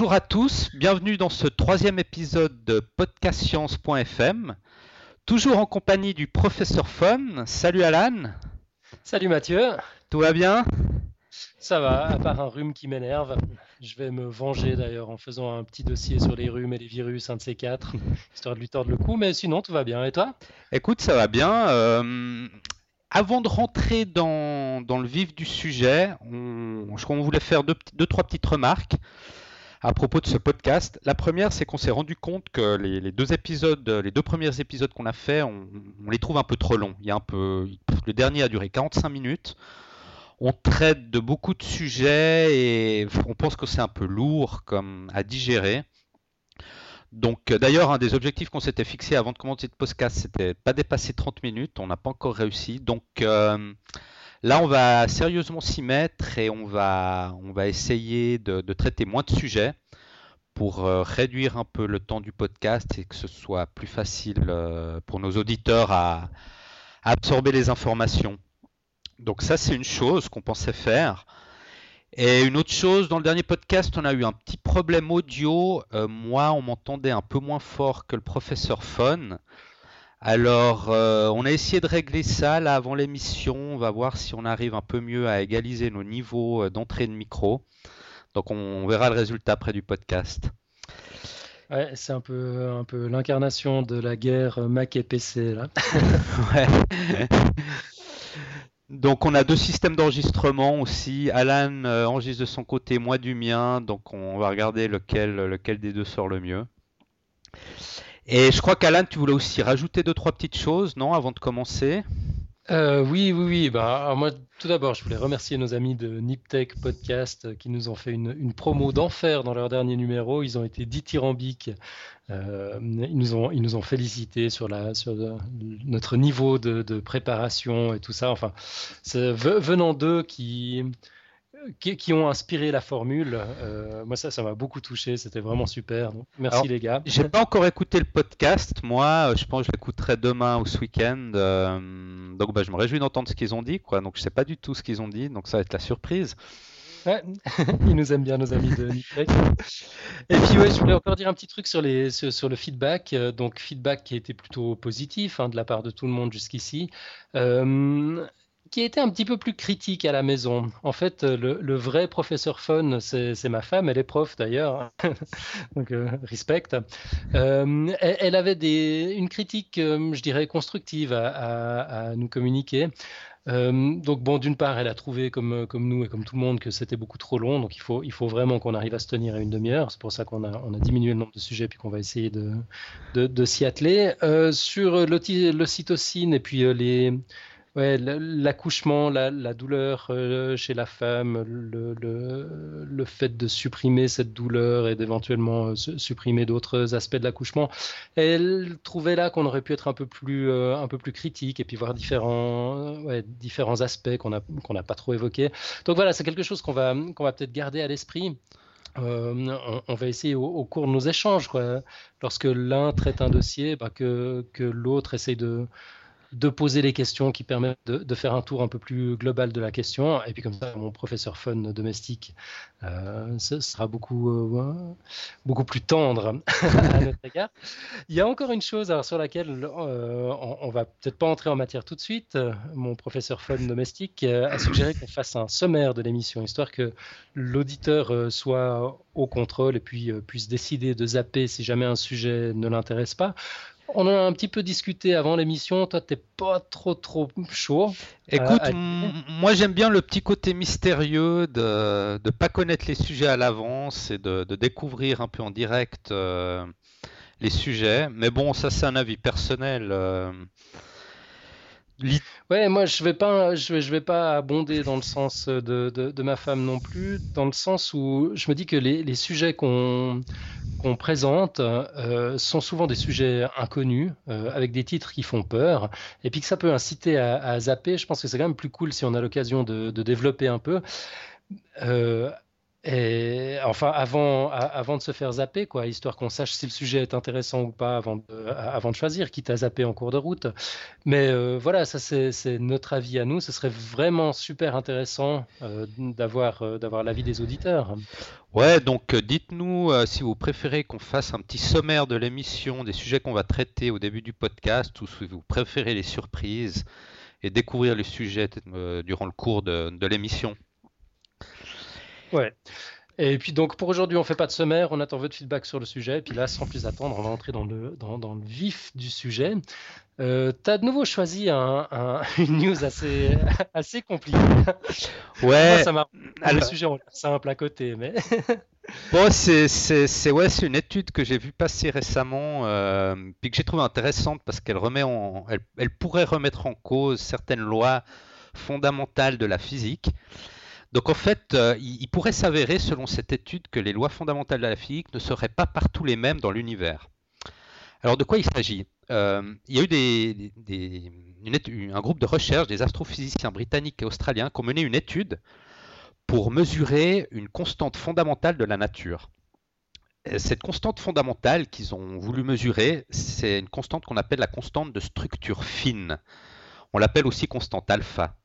Bonjour à tous, bienvenue dans ce troisième épisode de podcastscience.fm. Toujours en compagnie du professeur Fun. Salut Alan. Salut Mathieu. Tout va bien? Ça va, à part un rhume qui m'énerve. Je vais me venger d'ailleurs en faisant un petit dossier sur les rhumes et les virus, un de ces quatre, histoire de lui tordre le cou. Mais sinon, tout va bien. Et toi? Écoute, ça va bien. Euh, avant de rentrer dans, le vif du sujet, je crois qu'on voulait faire deux, deux, trois petites remarques à propos de ce podcast. La première, c'est qu'on s'est rendu compte que les, deux épisodes, les deux premiers épisodes qu'on a fait, on, les trouve un peu trop longs. Il y a un peu, le dernier a duré 45 minutes. On traite de beaucoup de sujets et on pense que c'est un peu lourd comme à digérer. Donc, d'ailleurs, un des objectifs qu'on s'était fixé avant de commencer le podcast, c'était pas dépasser 30 minutes. On n'a pas encore réussi. Donc, euh, Là, on va sérieusement s'y mettre et on va, essayer de, traiter moins de sujets pour euh, réduire un peu le temps du podcast et que ce soit plus facile euh, pour nos auditeurs à, absorber les informations. Donc ça, c'est une chose qu'on pensait faire. Et une autre chose, dans le dernier podcast, on a eu un petit problème audio. Euh, moi, on m'entendait un peu moins fort que le professeur Fon. Alors, euh, on a essayé de régler ça là avant l'émission. On va voir si on arrive un peu mieux à égaliser nos niveaux euh, d'entrée de micro. Donc, on, verra le résultat après du podcast. Ouais, c'est un peu, un peu l'incarnation de la guerre Mac et PC là. ouais. Donc on a deux systèmes d'enregistrement aussi. Alan euh, enregistre de son côté, moi du mien. Donc on va regarder lequel, lequel des deux sort le mieux. Et je crois qu'Alan, tu voulais aussi rajouter deux, trois petites choses, non, avant de commencer? Euh, oui, oui, oui. Bah, moi, tout d'abord, je voulais remercier nos amis de Niptech Podcast qui nous ont fait une, promo d'enfer dans leur dernier numéro. Ils ont été dithyrambiques. Euh, ils, nous ont, ils nous ont félicités sur, la, sur notre niveau de, de, préparation et tout ça. Enfin, venant d'eux qui, qui, ont inspiré la formule. Euh, moi, ça, ça m'a beaucoup touché. C'était vraiment super. merci les gars. J'ai pas encore écouté le podcast. Moi, je pense que je l'écouterai demain ou ce week-end. Euh, donc, bah, je me réjouis d'entendre ce qu'ils ont dit. Quoi. Donc, je sais pas du tout ce qu'ils ont dit. Donc, ça va être la surprise. Ouais. Ils nous aiment bien, nos amis de Niptech. Et puis, ouais, je voulais encore dire un petit truc sur, les, sur, le feedback. Euh, donc, feedback qui été plutôt positif hein, de la part de tout le monde jusqu'ici. Euh, qui était un petit peu plus critique à la maison. En fait, le, vrai professeur Fun, c'est ma femme, elle est prof d'ailleurs, donc euh, respect. Euh, elle, avait une critique, euh, je dirais, constructive à, nous communiquer. donc bon, d'une part, elle a trouvé comme, nous et comme tout le monde que c'était beaucoup trop long, donc il faut, vraiment qu'on arrive à se tenir à une demi-heure. C'est pour ça qu'on a, diminué le nombre de sujets puis qu'on va essayer de s'y atteler. sur l'ocytocine et puis les Ouais, l'accouchement, la, douleur euh, chez la femme, le, fait de supprimer cette douleur et d'éventuellement euh, supprimer d'autres aspects de l'accouchement, elle trouvait là qu'on aurait pu être un peu plus, euh, un peu plus critique et puis voir différents, différents aspects qu'on n'a pas trop évoqués. Donc voilà, c'est quelque chose qu'on va, va peut-être garder à l'esprit. on, va essayer au, cours de nos échanges, quoi. lorsque l'un traite un dossier, bah, que, que l'autre essaye de, de poser les questions qui permettent de, faire un tour un peu plus global de la question. Et puis comme ça, mon professeur fun domestique euh, sera beaucoup, euh, beaucoup plus tendre à notre égard. Il y a encore une chose sur laquelle euh, on, ne va peut-être pas entrer en matière tout de suite. Mon professeur fun domestique a suggéré qu'on fasse un sommaire de l'émission, histoire que l'auditeur soit au contrôle et puis puisse décider de zapper si jamais un sujet ne l'intéresse pas. On en a un petit peu discuté avant l'émission. Toi, t'es pas trop trop chaud. Écoute, moi j'aime bien le petit côté mystérieux de ne pas connaître les sujets à l'avance et de, découvrir un peu en direct euh, les sujets. Mais bon, ça c'est un avis personnel. Euh, Ouais, moi je vais pas, je vais, pas abonder dans le sens de, de, ma femme non plus, dans le sens où je me dis que les, les sujets qu'on qu'on présente euh, sont souvent des sujets inconnus, euh, avec des titres qui font peur, et puis que ça peut inciter à, à zapper. Je pense que c'est quand même plus cool si on a l'occasion de, de, développer un peu. Euh, Et enfin, avant, de se faire zapper, quoi, histoire qu'on sache si le sujet est intéressant ou pas avant de, choisir, quitte à zapper en cours de route. Mais euh, voilà, ça c'est notre avis à nous. Ce serait vraiment super intéressant euh, d'avoir euh, d'avoir l'avis des auditeurs. Ouais, donc dites-nous si vous préférez qu'on fasse un petit sommaire de l'émission, des sujets qu'on va traiter au début du podcast, ou si vous préférez les surprises et découvrir les sujets durant le cours de l'émission. Ouais. Et puis donc pour aujourd'hui, on fait pas de sommaire, on attend votre feedback sur le sujet. Et puis là, sans plus attendre, on va entrer dans le, dans, dans le vif du sujet. Euh, tu as de nouveau choisi un, une news assez, assez compliquée. Ouais. ça m'a le sujet simple à côté, mais. bon, c'est ouais, une étude que j'ai vue passer récemment, euh, puis que j'ai trouvée intéressante parce qu'elle remet en, elle, elle pourrait remettre en cause certaines lois fondamentales de la physique. Donc en fait, euh, il, pourrait s'avérer, selon cette étude, que les lois fondamentales de la physique ne seraient pas partout les mêmes dans l'univers. Alors de quoi il s'agit? Euh, Il y a eu un groupe de recherche des astrophysiciens britanniques et australiens qui ont mené une étude pour mesurer une constante fondamentale de la nature. cette constante fondamentale qu'ils ont voulu mesurer, c'est une constante qu'on appelle la constante de structure fine. On l'appelle aussi constante alpha.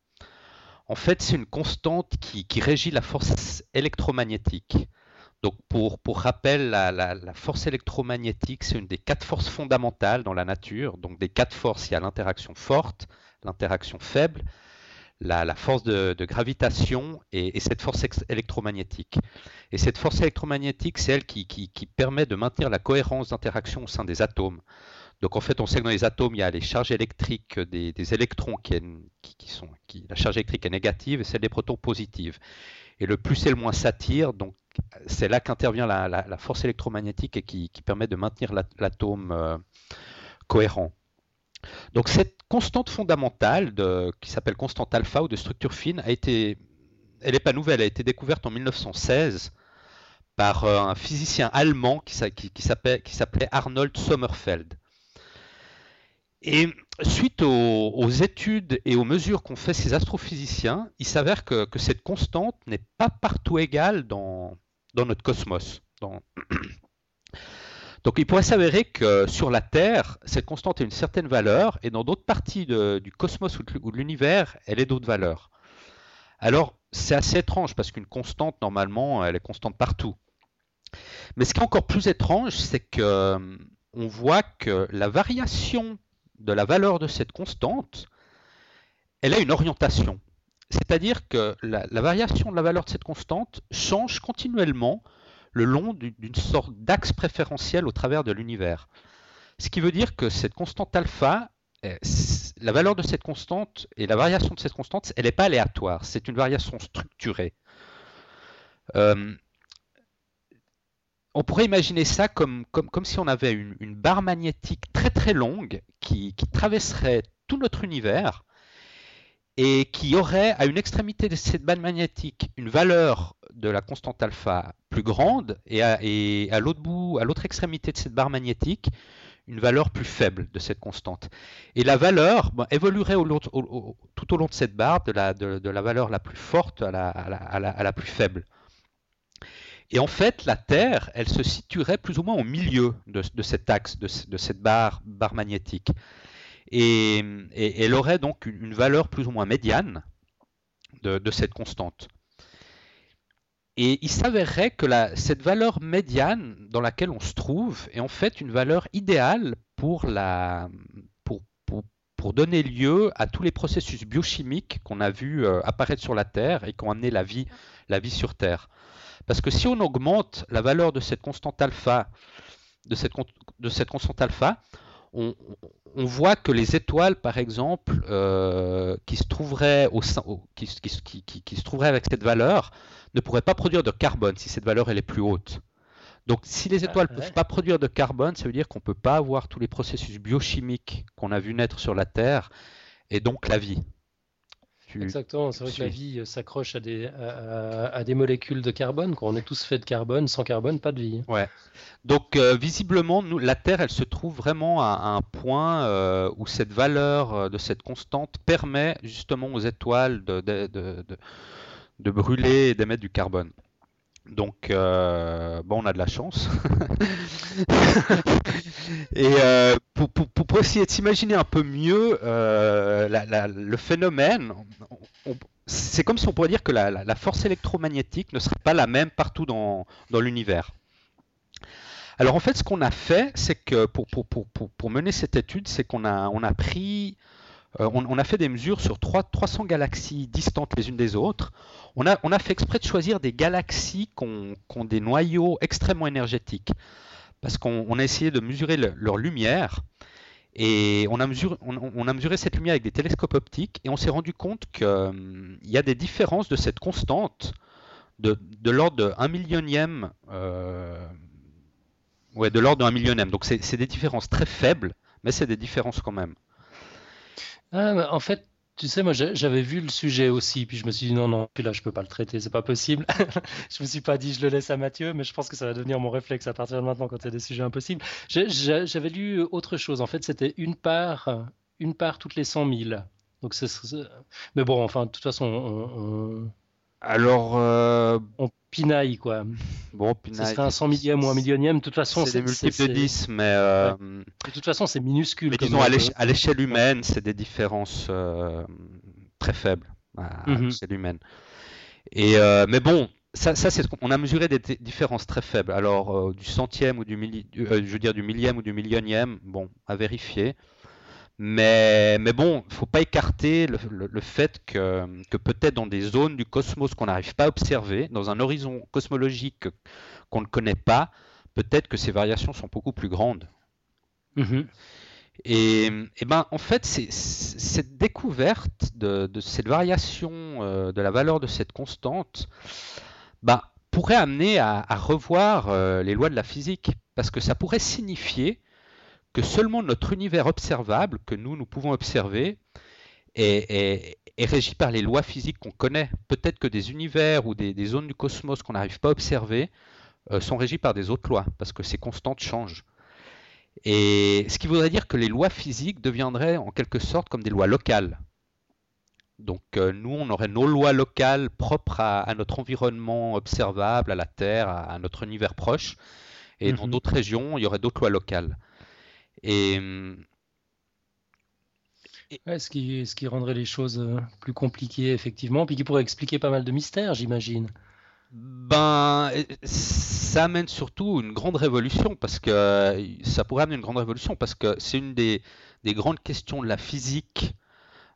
En fait, c'est une constante qui, régit la force électromagnétique. Donc, pour, rappel, la, force électromagnétique, c'est une des quatre forces fondamentales dans la nature. Donc, des quatre forces, il y a l'interaction forte, l'interaction faible, la, force de, gravitation et, cette force électromagnétique. Et cette force électromagnétique, c'est elle qui, permet de maintenir la cohérence d'interaction au sein des atomes. Donc en fait, on sait que dans les atomes, il y a les charges électriques des, électrons qui, sont, la charge électrique est négative et celle des protons positive. Et le plus et le moins s'attirent, donc c'est là qu'intervient la, force électromagnétique et qui, permet de maintenir l'atome euh, cohérent. Donc cette constante fondamentale qui s'appelle constante alpha ou de structure fine a été, elle n'est pas nouvelle, elle a été découverte en 1916 par euh, un physicien allemand qui, qui s'appelait Arnold Sommerfeld. Et suite aux, études et aux mesures qu'ont fait ces astrophysiciens, il s'avère que, cette constante n'est pas partout égale dans, notre cosmos. Donc il pourrait s'avérer que sur la Terre, cette constante a une certaine valeur, et dans d'autres parties du cosmos ou de l'univers, elle est d'autres valeurs. Alors c'est assez étrange parce qu'une constante, normalement, elle est constante partout. Mais ce qui est encore plus étrange, c'est qu'on voit que la variation de la valeur de cette constante, elle a une orientation. C'est-à-dire que la, variation de la valeur de cette constante change continuellement le long d'une sorte d'axe préférentiel au travers de l'univers. Ce qui veut dire que cette constante alpha, eh, la valeur de cette constante et la variation de cette constante, elle n'est pas aléatoire, c'est une variation structurée. Euh, on pourrait imaginer ça comme, si on avait une, barre magnétique très très longue qui, traverserait tout notre univers et qui aurait à une extrémité de cette bande magnétique une valeur de la constante alpha plus grande et à, l'autre bout, à l'autre extrémité de cette barre magnétique, une valeur plus faible de cette constante. Et la valeur évoluerait tout au long de cette barre de, la valeur la plus forte à la plus faible. Et en fait, la Terre, elle se situerait plus ou moins au milieu de, cet axe, de, cette barre, magnétique. Et, elle aurait donc une, valeur plus ou moins médiane de, cette constante. Et il s'avérerait que cette valeur médiane dans laquelle on se trouve est en fait une valeur idéale pour, donner lieu à tous les processus biochimiques qu'on a vus euh, apparaître sur la Terre et qui ont amené la vie sur Terre. Parce que si on augmente la valeur de cette constante alpha, de cette, de cette constante alpha, on, voit que les étoiles, par exemple, euh, qui, se trouveraient au qui, qui, se trouveraient avec cette valeur, ne pourraient pas produire de carbone si cette valeur elle est plus haute. Donc si les étoiles ne peuvent pas produire de carbone, ça veut dire qu'on ne peut pas avoir tous les processus biochimiques qu'on a vu naître sur la Terre et donc la vie. Exactement, c'est vrai que la vie euh, s'accroche à des, à, des molécules de carbone. Quand on est tous faits de carbone, sans carbone, pas de vie. Ouais. Donc euh, visiblement, nous, la Terre, elle se trouve vraiment à, un point euh, où cette valeur de cette constante permet justement aux étoiles de, de, de, de brûler et d'émettre du carbone. Donc, euh, bon, on a de la chance. Et euh, pour, pour, pour, essayer de s'imaginer un peu mieux euh, la, la, le phénomène, c'est comme si on pourrait dire que la, la, force électromagnétique ne serait pas la même partout dans, dans l'univers. Alors en fait, ce qu'on a fait, c'est que pour, pour, pour, mener cette étude, c'est qu'on a, on a pris, on, on, a fait des mesures sur 3, 300 galaxies distantes les unes des autres. On a, fait exprès de choisir des galaxies qui ont, des noyaux extrêmement énergétiques, parce qu'on a essayé de mesurer le, leur lumière. Et on a, mesuré, cette lumière avec des télescopes optiques et on s'est rendu compte qu'il hum, y a des différences de cette constante de, de l'ordre de 1 millionième euh, Ouais, de l'ordre d'un millionième. Donc c'est des différences très faibles, mais c'est des différences quand même. Ah, en fait, tu sais, moi j'avais vu le sujet aussi, puis je me suis dit non, non, puis là je peux pas le traiter, c'est pas possible. je me suis pas dit je le laisse à Mathieu, mais je pense que ça va devenir mon réflexe à partir de maintenant quand il y a des sujets impossibles. J'avais lu autre chose, en fait c'était une part, une part toutes les 100 000. Donc c'est, mais bon, enfin de toute façon, on, alors. Euh, on pinaille, quoi. Bon, pinaille. Ce serait un cent millième ou un millionième. De toute façon, c'est des multiples de 10, mais. Euh... De toute façon, c'est minuscule. Mais disons, à l'échelle humaine, c'est des différences euh, très faibles à, mhm. l'échelle humaine. Et, euh, mais bon, ça, ça c'est on a mesuré des différences très faibles. Alors, du centième ou du, milli... je veux dire, du millième ou du millionième, bon, à vérifier. Mais, mais bon, il ne faut pas écarter le, le, fait que, que peut-être dans des zones du cosmos qu'on n'arrive pas à observer, dans un horizon cosmologique qu'on ne connaît pas, peut-être que ces variations sont beaucoup plus grandes. Mm-hmm. Et, et, ben, en fait, cette découverte de, de, cette variation euh, de la valeur de cette constante ben, pourrait amener à, à revoir euh, les lois de la physique, parce que ça pourrait signifier que seulement notre univers observable, que nous, nous pouvons observer, est, régi par les lois physiques qu'on connaît. Peut-être que des univers ou des, zones du cosmos qu'on n'arrive pas à observer euh, sont régis par des autres lois, parce que ces constantes changent. Et ce qui voudrait dire que les lois physiques deviendraient en quelque sorte comme des lois locales. Donc euh, nous, on aurait nos lois locales propres à, notre environnement observable, à la Terre, à, notre univers proche. Et dans mhm. d'autres régions, il y aurait d'autres lois locales. Et, ce, qui, ce qui rendrait les choses euh, plus compliquées, effectivement, puis qui pourrait expliquer pas mal de mystères, j'imagine. Ben, ça amène surtout une grande révolution, parce que ça pourrait amener une grande révolution, parce que c'est une des, des, grandes questions de la physique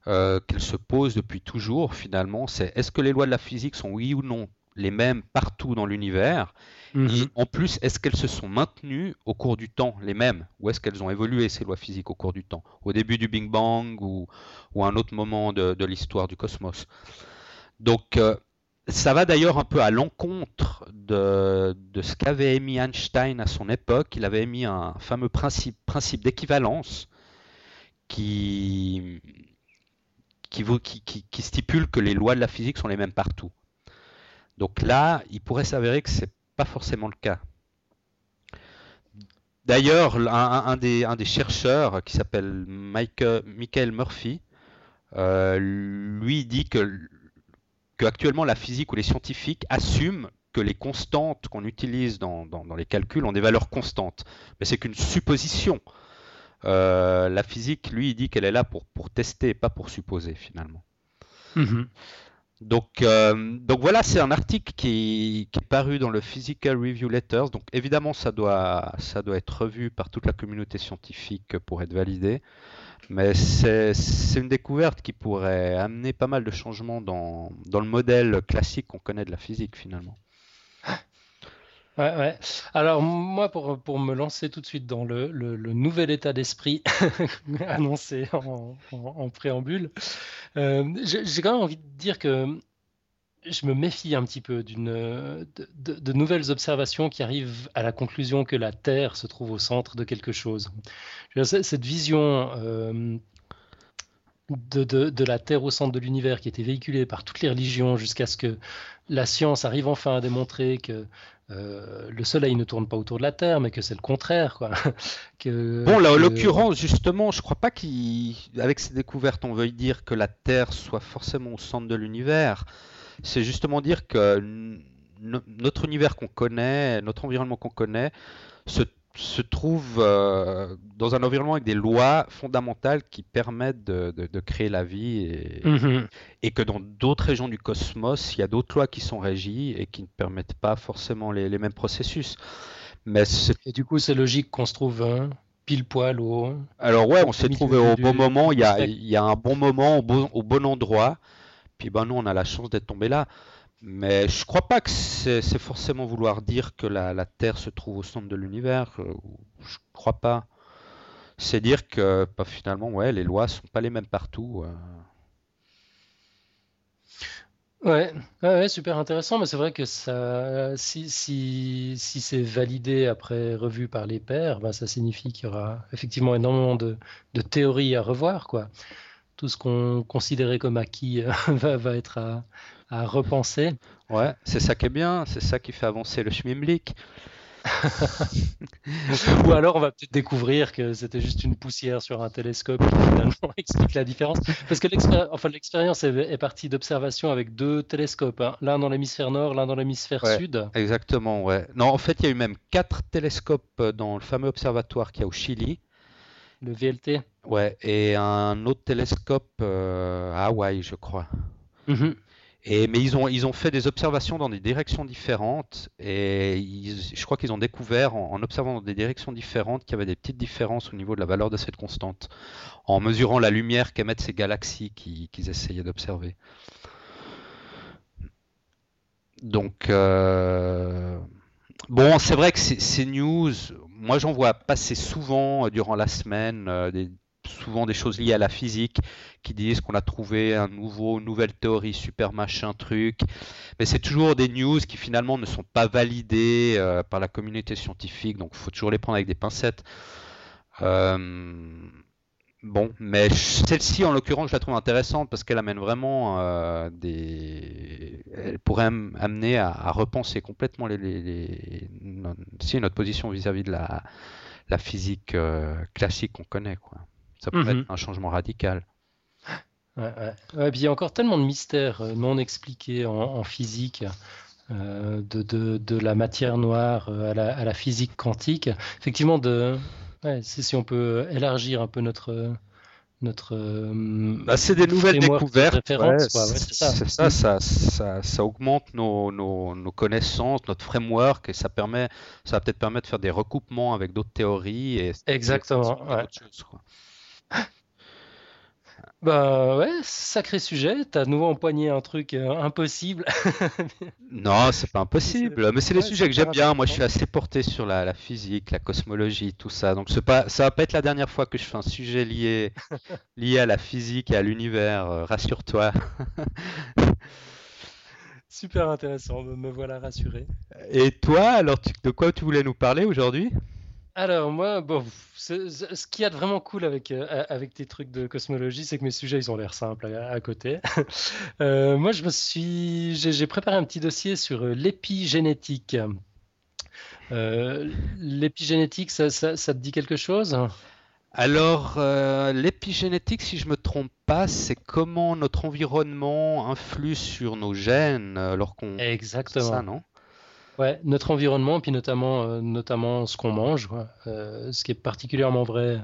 euh, qu'elle se pose depuis toujours, finalement, c'est est-ce que les lois de la physique sont oui ou non? Les mêmes partout dans l'univers Mhm. Et en plus, est-ce qu'elles se sont maintenues au cours du temps, les mêmes? Ou est-ce qu'elles ont évolué, ces lois physiques, au cours du temps? Au début du Big Bang ou, ou à un autre moment de, l'histoire du cosmos? Donc, euh, ça va d'ailleurs un peu à l'encontre de, de, ce qu'avait émis Einstein à son époque. Il avait émis un fameux principe, principe d'équivalence qui, qui, qui, qui, stipule que les lois de la physique sont les mêmes partout. Donc là, il pourrait s'avérer que c'est pas forcément le cas. D'ailleurs, un, des, chercheurs qui s'appelle Michael Murphy, euh, lui dit que, actuellement la physique ou les scientifiques assument que les constantes qu'on utilise dans, les calculs ont des valeurs constantes. Mais c'est qu'une supposition. Euh, la physique, lui, dit qu'elle est là pour, tester, pas pour supposer finalement. Mm-hmm. Donc, euh, donc voilà, c'est un article qui, est paru dans le Physical Review Letters. Donc évidemment, ça doit, être revu par toute la communauté scientifique pour être validé. Mais c'est une découverte qui pourrait amener pas mal de changements dans le modèle classique qu'on connaît de la physique finalement. Alors moi, pour, pour me lancer tout de suite dans le, le, nouvel état d'esprit annoncé en, en, préambule, euh, j'ai quand même envie de dire que je me méfie un petit peu de, de, nouvelles observations qui arrivent à la conclusion que la Terre se trouve au centre de quelque chose. Cette vision euh, de, de, la Terre au centre de l'univers qui était véhiculée par toutes les religions jusqu'à ce que la science arrive enfin à démontrer que euh, le Soleil ne tourne pas autour de la Terre, mais que c'est le contraire. Quoi. que, bon, là, en l'occurrence, justement, je crois pas qu'avec ces découvertes, on veuille dire que la Terre soit forcément au centre de l'univers. C'est justement dire que notre univers qu'on connaît, notre environnement qu'on connaît, se, se trouve euh, dans un environnement avec des lois fondamentales qui permettent de, de, créer la vie et, mhm. et que dans d'autres régions du cosmos, il y a d'autres lois qui sont régies et qui ne permettent pas forcément les, les mêmes processus. Mais et du coup, c'est logique qu'on se trouve hein, pile poil au. Alors ouais, on s'est trouvé au bon moment. Il y, a, il y a un bon moment au bon, au bon endroit. Puis ben nous, on a la chance d'être tombé là. Mais je crois pas que c'est forcément vouloir dire que la, Terre se trouve au centre de l'univers. Euh, je crois pas. C'est dire que bah, finalement, ouais, les lois sont pas les mêmes partout. Euh. Ouais, ouais, super intéressant, mais c'est vrai que ça, si, si, si c'est validé après revu par les pairs, ben ça signifie qu'il y aura effectivement énormément de, de théories à revoir, quoi. Tout ce qu'on considérait comme acquis euh, va, va être à, à repenser. Ouais, c'est ça qui est bien, c'est ça qui fait avancer le schmimblick. Ou alors on va peut-être découvrir que c'était juste une poussière sur un télescope qui finalement explique la différence. Parce que l'expérience est, partie d'observation avec deux télescopes, hein. l'un dans l'hémisphère nord, l'un dans l'hémisphère sud. Exactement, ouais. Non, en fait, il y a eu même quatre télescopes dans le fameux observatoire qu'il y a au Chili. Le VLT Ouais, et un autre télescope euh, à Hawaï, je crois. Mm mais ils ont, ils ont fait des observations dans des directions différentes et je crois qu'ils ont découvert en, observant dans des directions différentes qu'il y avait des petites différences au niveau de la valeur de cette constante en mesurant la lumière qu'émettent ces galaxies qu'ils essayaient d'observer. Donc, euh, bon, c'est vrai que ces news, moi j'en vois passer souvent durant la semaine, euh, des, souvent des choses liées à la physique qui disent qu'on a trouvé un nouveau, une nouvelle théorie, super machin truc. Mais c'est toujours des news qui finalement ne sont pas validées euh, par la communauté scientifique, donc il faut toujours les prendre avec des pincettes. Euh, bon, mais celle-ci en l'occurrence, je la trouve intéressante parce qu'elle amène vraiment euh, des. Elle pourrait amener à, repenser complètement les, notre position vis-à-vis de la, la physique classique qu'on connaît. Quoi. Ça peut mhm. être un changement radical. Ouais, ouais. puis il y a encore tellement de mystères euh, non expliqués en, physique, euh, de, de, de, la matière noire euh, à la, à la physique quantique. Effectivement, de, si on peut élargir un peu notre, notre bah, c'est des nouvelles découvertes c'est ça, ça, ça, ça, augmente nos, nos, nos, connaissances notre framework et ça permet ça va peut-être permettre de faire des recoupements avec d'autres théories et exactement ouais. Bah ouais, sacré sujet. T'as nouveau empoigné un truc euh, impossible. non, c'est pas impossible, mais c'est les sujets que j'aime bien. Moi, je suis assez porté sur la, physique, la cosmologie, tout ça. Donc, pas, ça va pas être la dernière fois que je fais un sujet lié, lié à la physique et à l'univers. Euh, rassure-toi. Super intéressant, me, voilà rassuré. Et toi, alors, de quoi tu voulais nous parler aujourd'hui? Alors moi, bon, ce qu'il y a de vraiment cool avec, euh, avec tes trucs de cosmologie, c'est que mes sujets, ils ont l'air simples à, côté. Euh, moi, je me suis, j'ai préparé un petit dossier sur euh, l'épigénétique. l'épigénétique, ça, ça, te dit quelque chose? Alors, l'épigénétique, si je me trompe pas, c'est comment notre environnement influe sur nos gènes lorsqu'on... Exactement. Ça, non? Ouais, notre environnement, puis notamment, euh, notamment ce qu'on mange, euh, ce qui est particulièrement vrai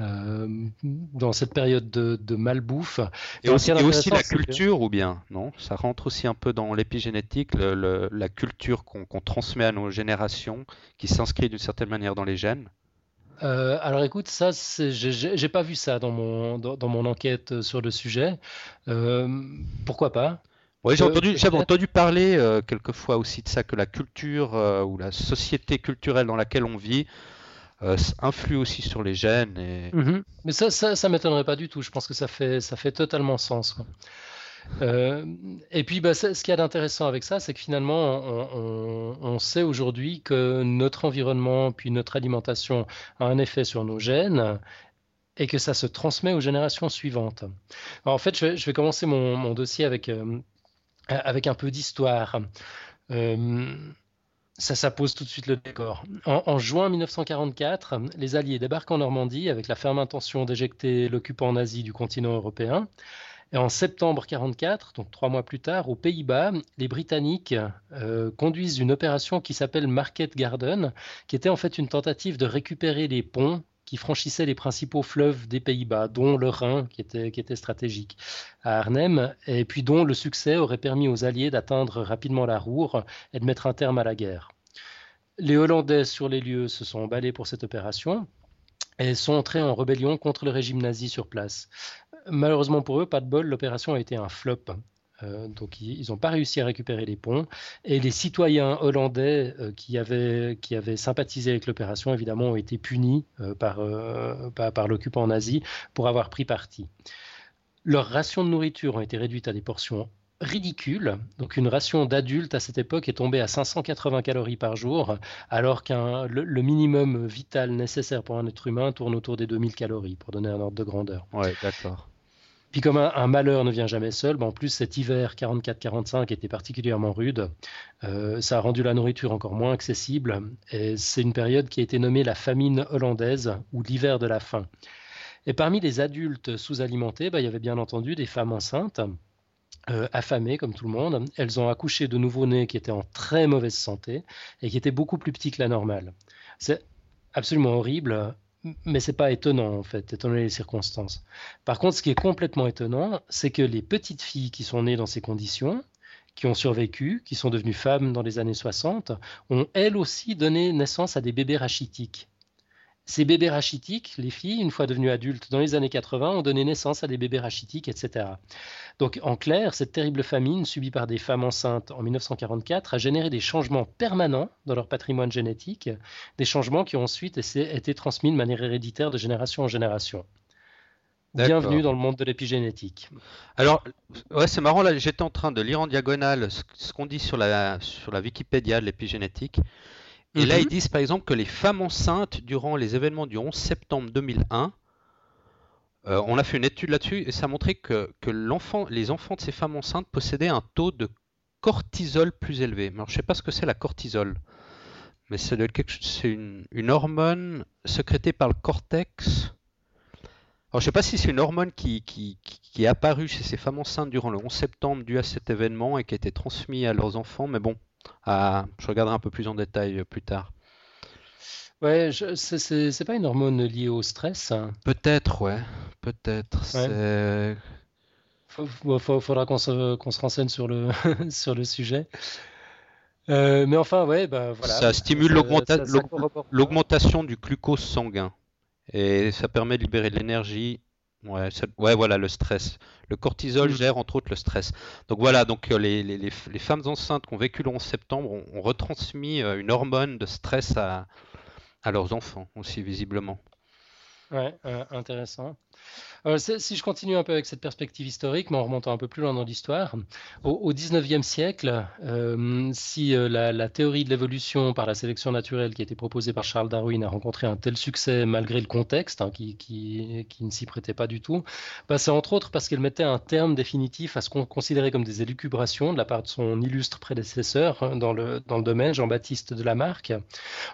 euh, dans cette période de, malbouffe. Et, aussi, aussi la culture, ou bien Non? Ça rentre aussi un peu dans l'épigénétique, la culture qu'on transmet à nos générations, qui s'inscrit d'une certaine manière dans les gènes alors écoute, ça, j'ai pas vu ça dans mon, dans, mon enquête sur le sujet. pourquoi pas? Oui, j'ai entendu, j'avais entendu parler euh, quelquefois aussi de ça, que la culture euh, ou la société culturelle dans laquelle on vit euh, influe aussi sur les gènes. Et... Mhm. Mais ça, ça, ça m'étonnerait pas du tout. Je pense que ça fait, ça fait totalement sens. et puis, bah, ce qu'il y a d'intéressant avec ça, c'est que finalement, on, on sait aujourd'hui que notre environnement puis notre alimentation a un effet sur nos gènes et que ça se transmet aux générations suivantes. Alors, en fait, je vais, je vais commencer mon, mon dossier avec euh, avec un peu d'histoire. Euh, ça, ça pose tout de suite le décor. En, juin 1944, les Alliés débarquent en Normandie avec la ferme intention d'éjecter l'occupant nazi du continent européen. Et en septembre 44, donc trois mois plus tard, aux Pays-Bas, les Britanniques euh, conduisent une opération qui s'appelle Market Garden, qui était en fait une tentative de récupérer les ponts qui franchissaient les principaux fleuves des Pays-Bas, dont le Rhin, qui était, stratégique à Arnhem, et puis dont le succès aurait permis aux Alliés d'atteindre rapidement la Roure et de mettre un terme à la guerre. Les Hollandais sur les lieux se sont emballés pour cette opération et sont entrés en rébellion contre le régime nazi sur place. Malheureusement pour eux, pas de bol, l'opération a été un flop. Euh, donc ils n'ont pas réussi à récupérer les ponts. Et les citoyens hollandais euh, qui, avaient, sympathisé avec l'opération, évidemment, ont été punis euh, par, l'occupant nazi pour avoir pris parti. Leurs rations de nourriture ont été réduites à des portions ridicules. Donc une ration d'adulte à cette époque est tombée à 580 calories par jour, alors que le, minimum vital nécessaire pour un être humain tourne autour des 2000 calories, pour donner un ordre de grandeur. Ouais, d'accord. Puis comme un, malheur ne vient jamais seul, ben, en plus cet hiver 44-45 était particulièrement rude, euh, ça a rendu la nourriture encore moins accessible, et c'est une période qui a été nommée la famine hollandaise ou l'hiver de la faim. Et parmi les adultes sous-alimentés, ben, il y avait bien entendu des femmes enceintes, euh, affamées comme tout le monde. Elles ont accouché de nouveau-nés qui étaient en très mauvaise santé et qui étaient beaucoup plus petits que la normale. C'est absolument horrible mais c'est pas étonnant en fait, étant donné les circonstances. Par contre, ce qui est complètement étonnant, c'est que les petites filles qui sont nées dans ces conditions, qui ont survécu, qui sont devenues femmes dans les années 60, ont elles aussi donné naissance à des bébés rachitiques. Ces bébés rachitiques, les filles, une fois devenues adultes dans les années 80, ont donné naissance à des bébés rachitiques, etc. Donc en clair, cette terrible famine subie par des femmes enceintes en 1944 a généré des changements permanents dans leur patrimoine génétique, des changements qui ont ensuite été transmis de manière héréditaire de génération en génération. Bienvenue dans le monde de l'épigénétique. Alors, ouais, c'est marrant, là, j'étais en train de lire en diagonale ce, qu'on dit sur la, sur la Wikipédia de l'épigénétique. Et là, ils mhm. disent par exemple que les femmes enceintes, durant les événements du 11 septembre 2001, euh, on a fait une étude là-dessus et ça a montré que, les enfants de ces femmes enceintes possédaient un taux de cortisol plus élevé. Alors, je ne sais pas ce que c'est la cortisol, mais c'est une, une, hormone sécrétée par le cortex. Alors, je ne sais pas si c'est une hormone qui, qui, est apparue chez ces femmes enceintes durant le 11 septembre dû à cet événement et qui a été transmise à leurs enfants, mais bon, je regarderai un peu plus en détail euh, plus tard. Ouais, c'est pas une hormone liée au stress. Peut-être, ouais. Peut-être. Ouais. faudra qu'on se, se, renseigne sur le, sur le sujet. Euh, mais enfin, ouais, bah, voilà. Ça stimule l'augmentation du glucose sanguin. Et ça permet de libérer de l'énergie Ouais, ouais, voilà, le stress. Le cortisol mm. gère entre autres le stress. Donc voilà, donc euh, les, les, les, femmes enceintes qui ont vécu le 11 septembre ont, retransmis euh, une hormone de stress à, à leurs enfants aussi visiblement. Ouais, euh, intéressant. Euh, si je continue un peu avec cette perspective historique, mais en remontant un peu plus loin dans l'histoire, au, XIXe siècle, euh, si euh, la, théorie de l'évolution par la sélection naturelle qui a été proposée par Charles Darwin a rencontré un tel succès malgré le contexte hein, qui, ne s'y prêtait pas du tout, bah, c'est entre autres parce qu'elle mettait un terme définitif à ce qu'on considérait comme des élucubrations de la part de son illustre prédécesseur hein, dans, le, domaine, Jean-Baptiste de Lamarck.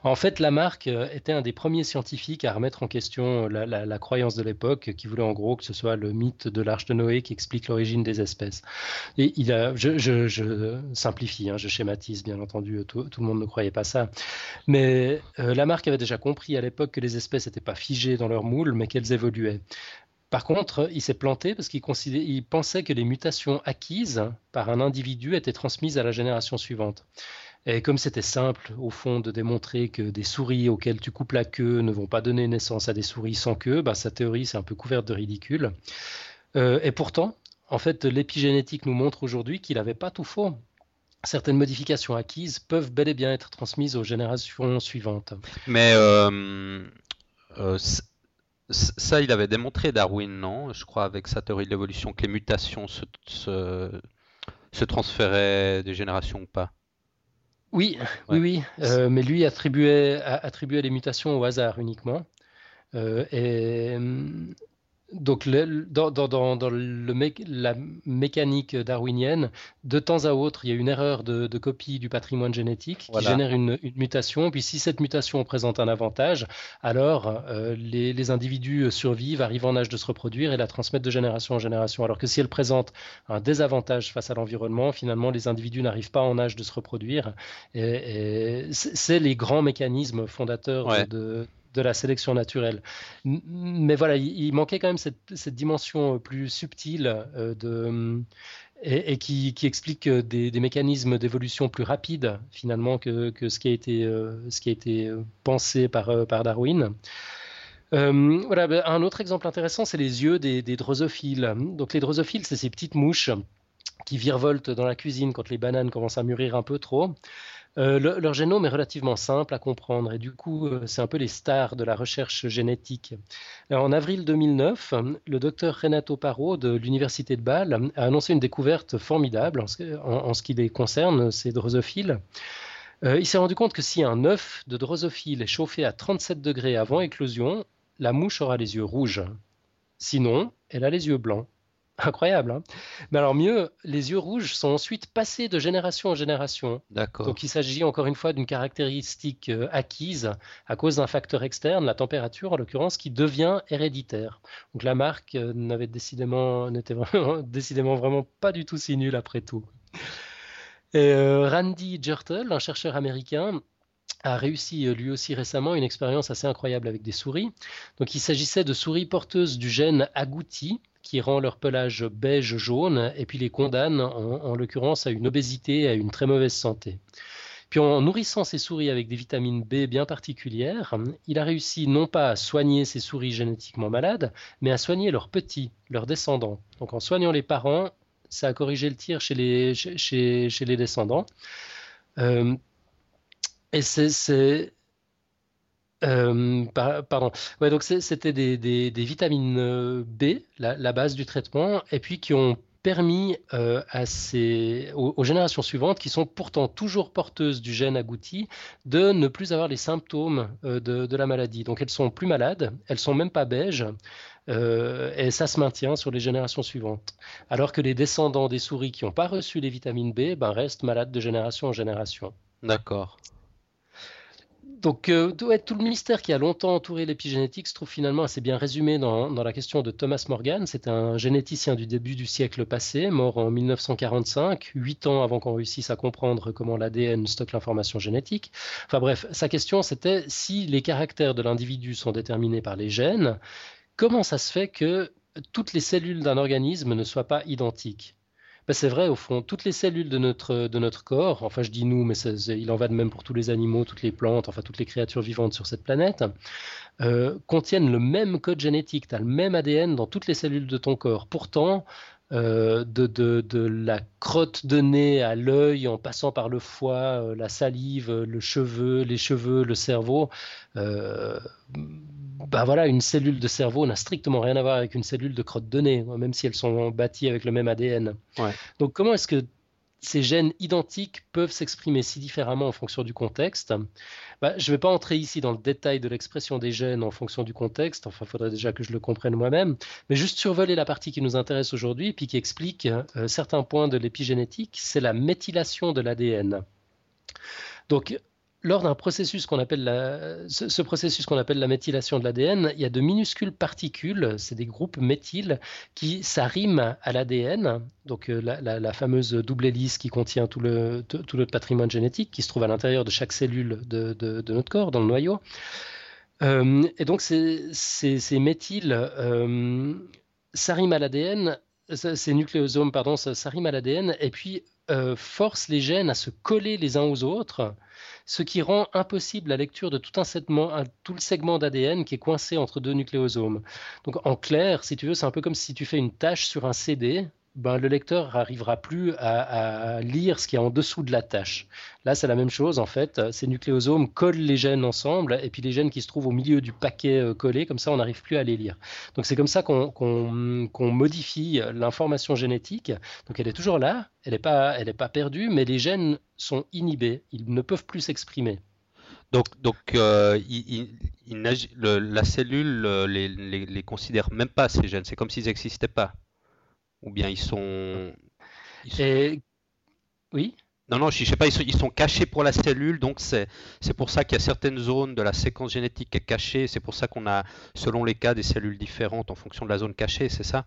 En fait, Lamarck était un des premiers scientifiques à remettre en question la croyance de l'époque qui voulait en gros que ce soit le mythe de l'arche de Noé qui explique l'origine des espèces. Et il a, je, simplifie, hein, je schématise bien entendu, tout, le monde ne croyait pas ça. Mais euh, Lamarck avait déjà compris à l'époque que les espèces n'étaient pas figées dans leur moule, mais qu'elles évoluaient. Par contre, il s'est planté parce qu'il pensait que les mutations acquises par un individu étaient transmises à la génération suivante. Et comme c'était simple, au fond, de démontrer que des souris auxquelles tu coupes la queue ne vont pas donner naissance à des souris sans queue, bah, sa théorie c'est un peu couverte de ridicule. Euh, et pourtant, en fait, l'épigénétique nous montre aujourd'hui qu'il n'avait pas tout faux. Certaines modifications acquises peuvent bel et bien être transmises aux générations suivantes. Mais euh, euh, ça, il avait démontré Darwin, non? Je crois avec sa théorie de l'évolution que les mutations se, se transféraient des générations ou pas. Oui, oui, oui. Euh, mais lui attribuait, attribuait les mutations au hasard uniquement. Euh, et donc, dans, le la mécanique darwinienne, de temps à autre, il y a une erreur de, copie du patrimoine génétique qui génère une, mutation. Puis, si cette mutation présente un avantage, alors euh, les, individus survivent, arrivent en âge de se reproduire et la transmettent de génération en génération. Alors que si elle présente un désavantage face à l'environnement, finalement, les individus n'arrivent pas en âge de se reproduire. Et, c'est les grands mécanismes fondateurs de de la sélection naturelle. Mais voilà, il, manquait quand même cette, dimension euh, plus subtile euh, de, et, qui, explique euh, des, mécanismes d'évolution plus rapides finalement que, ce, qui a été, ce qui a été pensé par, par Darwin. voilà, ben, un autre exemple intéressant, c'est les yeux des, des, drosophiles. Donc les drosophiles, c'est ces petites mouches qui virevoltent dans la cuisine quand les bananes commencent à mûrir un peu trop. Euh, leur génome est relativement simple à comprendre et du coup, euh, c'est un peu les stars de la recherche génétique. en avril 2009, le docteur Renato Paro de l'Université de Bâle a annoncé une découverte formidable en ce, qui les concerne, ces drosophiles. Euh, il s'est rendu compte que si un œuf de drosophile est chauffé à 37 degrés avant éclosion, la mouche aura les yeux rouges. Sinon, elle a les yeux blancs. Incroyable. Hein Mais alors mieux, les yeux rouges sont ensuite passés de génération en génération. D'accord. Donc il s'agit encore une fois d'une caractéristique euh, acquise à cause d'un facteur externe, la température en l'occurrence, qui devient héréditaire. Donc la marque euh, n'avait décidément, n'était vraiment, décidément vraiment pas du tout si nulle après tout. Et euh, Randy Jertel, un chercheur américain, a réussi lui aussi récemment une expérience assez incroyable avec des souris. Donc il s'agissait de souris porteuses du gène agouti, qui rend leur pelage beige-jaune et puis les condamne en, l'occurrence à une obésité et à une très mauvaise santé. Puis en nourrissant ces souris avec des vitamines B bien particulières, il a réussi non pas à soigner ces souris génétiquement malades, mais à soigner leurs petits, leurs descendants. Donc en soignant les parents, ça a corrigé le tir chez les, chez, les descendants. Euh, et c'est euh, pardon. Ouais, donc c'était des, vitamines euh, B, la, base du traitement, et puis qui ont permis euh, à ces, aux, générations suivantes, qui sont pourtant toujours porteuses du gène agouti, de ne plus avoir les symptômes de, la maladie. Donc elles sont plus malades, elles sont même pas beiges, et ça se maintient sur les générations suivantes. Alors que les descendants des souris qui n'ont pas reçu les vitamines B ben, restent malades de génération en génération. D'accord. Donc, euh, tout le mystère qui a longtemps entouré l'épigénétique se trouve finalement assez bien résumé dans, la question de Thomas Morgan. C'est un généticien du début du siècle passé, mort en 1945, huit ans avant qu'on réussisse à comprendre comment l'ADN stocke l'information génétique. Enfin bref, sa question c'était si les caractères de l'individu sont déterminés par les gènes, comment ça se fait que toutes les cellules d'un organisme ne soient pas identiques? Bah, c'est vrai, au fond, toutes les cellules de notre, de notre corps, enfin je dis nous, mais il en va de même pour tous les animaux, toutes les plantes, enfin toutes les créatures vivantes sur cette planète, euh, contiennent le même code génétique, tu as le même ADN dans toutes les cellules de ton corps. Pourtant, euh, de, de, la crotte de nez à l'œil, en passant par le foie, euh, la salive, le cheveu, les cheveux, le cerveau, bah voilà, une cellule de cerveau n'a strictement rien à voir avec une cellule de crotte de nez, même si elles sont bâties avec le même ADN. Donc comment est-ce que ces gènes identiques peuvent s'exprimer si différemment en fonction du contexte? Bah, Je ne vais pas entrer ici dans le détail de l'expression des gènes en fonction du contexte, enfin il faudrait déjà que je le comprenne moi-même, mais juste survoler la partie qui nous intéresse aujourd'hui, puis qui explique euh, certains points de l'épigénétique, c'est la méthylation de l'ADN. Donc lors d'un processus qu'on appelle la, ce, processus qu'on appelle la méthylation de l'ADN, il y a de minuscules particules, c'est des groupes méthyles qui s'arriment à l'ADN, donc euh, la, fameuse double hélice qui contient tout, le, notre patrimoine génétique qui se trouve à l'intérieur de chaque cellule de, notre corps, dans le noyau. Euh, et donc ces, ces, méthyles euh, s'arriment à l'ADN, ces nucléosomes, pardon, s'arriment à l'ADN et puis forcent les gènes à se coller les uns aux autres ce qui rend impossible la lecture de tout, un segment, tout le segment d'ADN qui est coincé entre deux nucléosomes. Donc en clair, si tu veux, c'est un peu comme si tu fais une tâche sur un CD ben, le lecteur n'arrivera plus à, lire ce qui est en dessous de la tâche. Là, c'est la même chose, en fait. Ces nucléosomes collent les gènes ensemble, et puis les gènes qui se trouvent au milieu du paquet euh, collé, comme ça, on n'arrive plus à les lire. Donc, c'est comme ça qu'on modifie l'information génétique. Donc, elle est toujours là, elle n'est pas, pas perdue, mais les gènes sont inhibés, ils ne peuvent plus s'exprimer. Donc, donc euh, la cellule les, les, considère même pas ces gènes. C'est comme s'ils n'existaient pas. Ou bien ils sont. Oui. Non, non, je, ne sais pas, ils sont, ils sont, cachés pour la cellule, donc c'est pour ça qu'il y a certaines zones de la séquence génétique qui est cachée, c'est pour ça qu'on a, selon les cas, des cellules différentes en fonction de la zone cachée, c'est ça?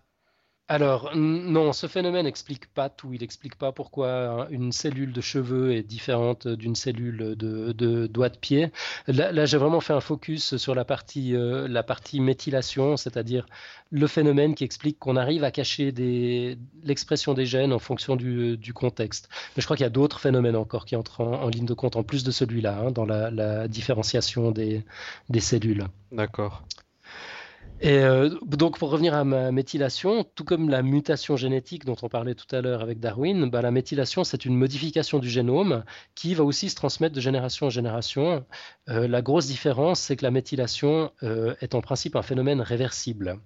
Alors, non, ce phénomène n'explique pas tout. Il n'explique pas pourquoi une cellule de cheveux est différente d'une cellule de, doigts de pied. Là, j'ai vraiment fait un focus sur la partie, euh, la partie méthylation, c'est-à-dire le phénomène qui explique qu'on arrive à cacher l'expression des gènes en fonction du, contexte. Mais je crois qu'il y a d'autres phénomènes encore qui entrent en, ligne de compte, en plus de celui-là, hein, dans la, différenciation des cellules. D'accord. Et euh, donc, pour revenir à ma méthylation, tout comme la mutation génétique dont on parlait tout à l'heure avec Darwin, bah, la méthylation, c'est une modification du génome qui va aussi se transmettre de génération en génération. Euh, la grosse différence, c'est que la méthylation euh, est en principe un phénomène réversible.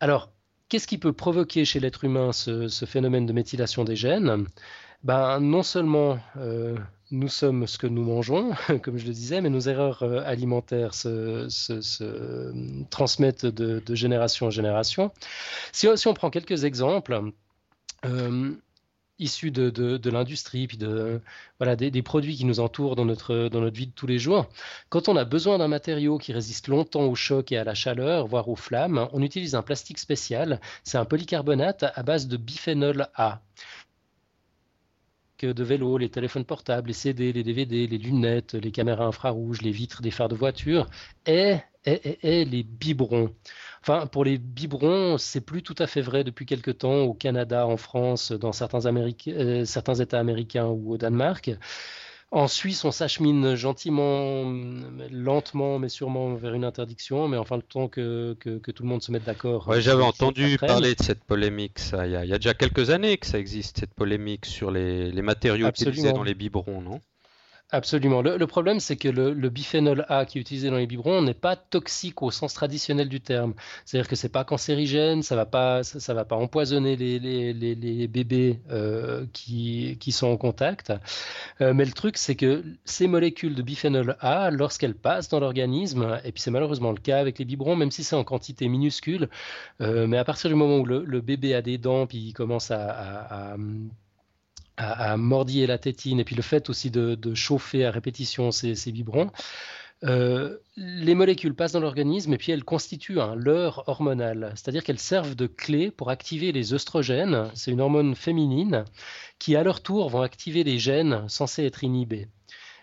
Alors, qu'est-ce qui peut provoquer chez l'être humain ce, ce, phénomène de méthylation des gènes? Ben, Non seulement nous sommes ce que nous mangeons, comme je le disais, mais nos erreurs euh, alimentaires se, transmettent de, génération en génération. Si, on prend quelques exemples, euh, issus de, l'industrie, puis de, voilà, des, produits qui nous entourent dans notre, dans notre vie de tous les jours. Quand on a besoin d'un matériau qui résiste longtemps au choc et à la chaleur, voire aux flammes, on utilise un plastique spécial. C'est un polycarbonate à base de biphénol A de vélo, les téléphones portables, les CD, les DVD, les lunettes, les caméras infrarouges, les vitres des phares de voiture et, et, les biberons. Enfin, pour les biberons, c'est plus tout à fait vrai depuis quelque temps au Canada, en France, dans certains, euh, certains États américains ou au Danemark. En Suisse, on s'achemine gentiment, lentement, mais sûrement vers une interdiction. Mais enfin, le temps que, que, tout le monde se mette d'accord. Ouais, j'avais entendu parler de cette polémique. Ça, il y, a, il y, a, déjà quelques années que ça existe cette polémique sur les, les matériaux utilisés dans les biberons, non? Absolument. Le, problème, c'est que le, biphénol A qui est utilisé dans les biberons n'est pas toxique au sens traditionnel du terme. C'est-à-dire que c'est pas cancérigène, ça va ça, va pas empoisonner les, bébés euh, qui, sont en contact. Euh, mais le truc, c'est que ces molécules de biphénol A, lorsqu'elles passent dans l'organisme, et puis c'est malheureusement le cas avec les biberons, même si c'est en quantité minuscule, euh, mais à partir du moment où le, bébé a des dents, puis il commence à, mordiller la tétine, et puis le fait aussi de, chauffer à répétition ces, biberons, euh, les molécules passent dans l'organisme et puis elles constituent un leurre hormonal, c'est-à-dire qu'elles servent de clé pour activer les œstrogènes, c'est une hormone féminine, qui à leur tour vont activer les gènes censés être inhibés.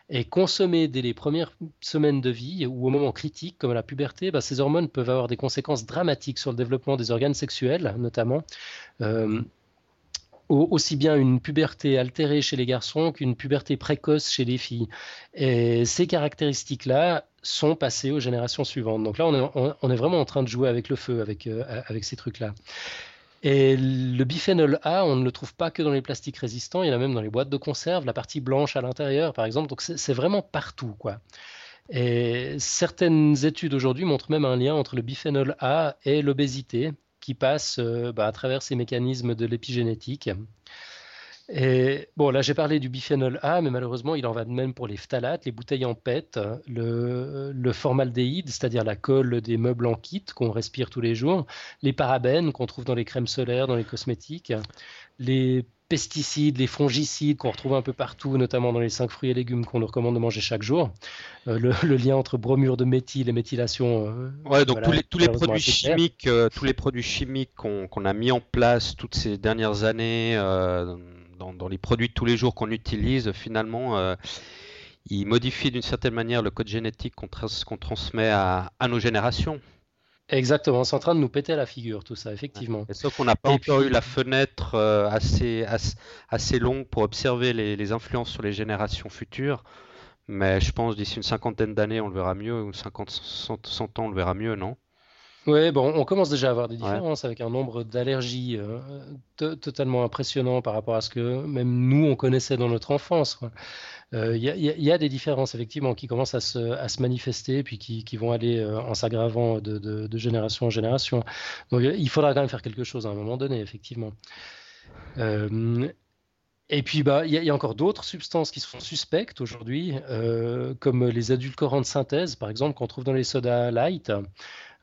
Et consommées dès les premières semaines de vie ou au moment critique, comme la puberté, bah, ces hormones peuvent avoir des conséquences dramatiques sur le développement des organes sexuels, notamment. Euh, aussi bien une puberté altérée chez les garçons qu'une puberté précoce chez les filles. Et ces caractéristiques-là sont passées aux générations suivantes. Donc là, on est, vraiment en train de jouer avec le feu, avec, euh, avec ces trucs-là. Et le biphénol A, on ne le trouve pas que dans les plastiques résistants, il y en a même dans les boîtes de conserve, la partie blanche à l'intérieur, par exemple. Donc c'est vraiment partout, quoi. Et certaines études aujourd'hui montrent même un lien entre le biphénol A et l'obésité, qui passe euh, bah, à travers ces mécanismes de l'épigénétique. Et bon, là j'ai parlé du biphénol A, mais malheureusement il en va de même pour les phtalates, les bouteilles en PET, le, le formaldéhyde, c'est-à-dire la colle des meubles en kit qu'on respire tous les jours, les parabènes qu'on trouve dans les crèmes solaires, dans les cosmétiques, les pesticides, les fongicides qu'on retrouve un peu partout, notamment dans les 5 fruits et légumes qu'on nous recommande de manger chaque jour. Euh, le, lien entre bromure de méthyle et méthylation. Euh, ouais, donc tous, les, tous les produits chimiques, euh, tous les produits chimiques qu'on a mis en place toutes ces dernières années dans, les produits de tous les jours qu'on utilise, finalement, ils modifient d'une certaine manière le code génétique qu'on transmet à nos générations. Exactement, c'est en train de nous péter la figure tout ça, effectivement. sauf qu'on n'a pas encore eu la fenêtre euh, assez, assez, longue pour observer les, influences sur les générations futures. Mais je pense d'ici une cinquantaine d'années, on le verra mieux, ou 50, 100, ans, on le verra mieux, non? Oui, bon, on commence déjà à avoir des différences avec un nombre d'allergies euh, totalement impressionnant par rapport à ce que même nous, on connaissait dans notre enfance. Il euh, y, a des différences effectivement qui commencent à se, manifester puis qui, vont aller euh, en s'aggravant de, génération en génération. Donc il faudra quand même faire quelque chose à un moment donné, effectivement. Et puis, bah, il y, a encore d'autres substances qui sont suspectes aujourd'hui, euh, comme les adulcorants de synthèse, par exemple, qu'on trouve dans les sodas light,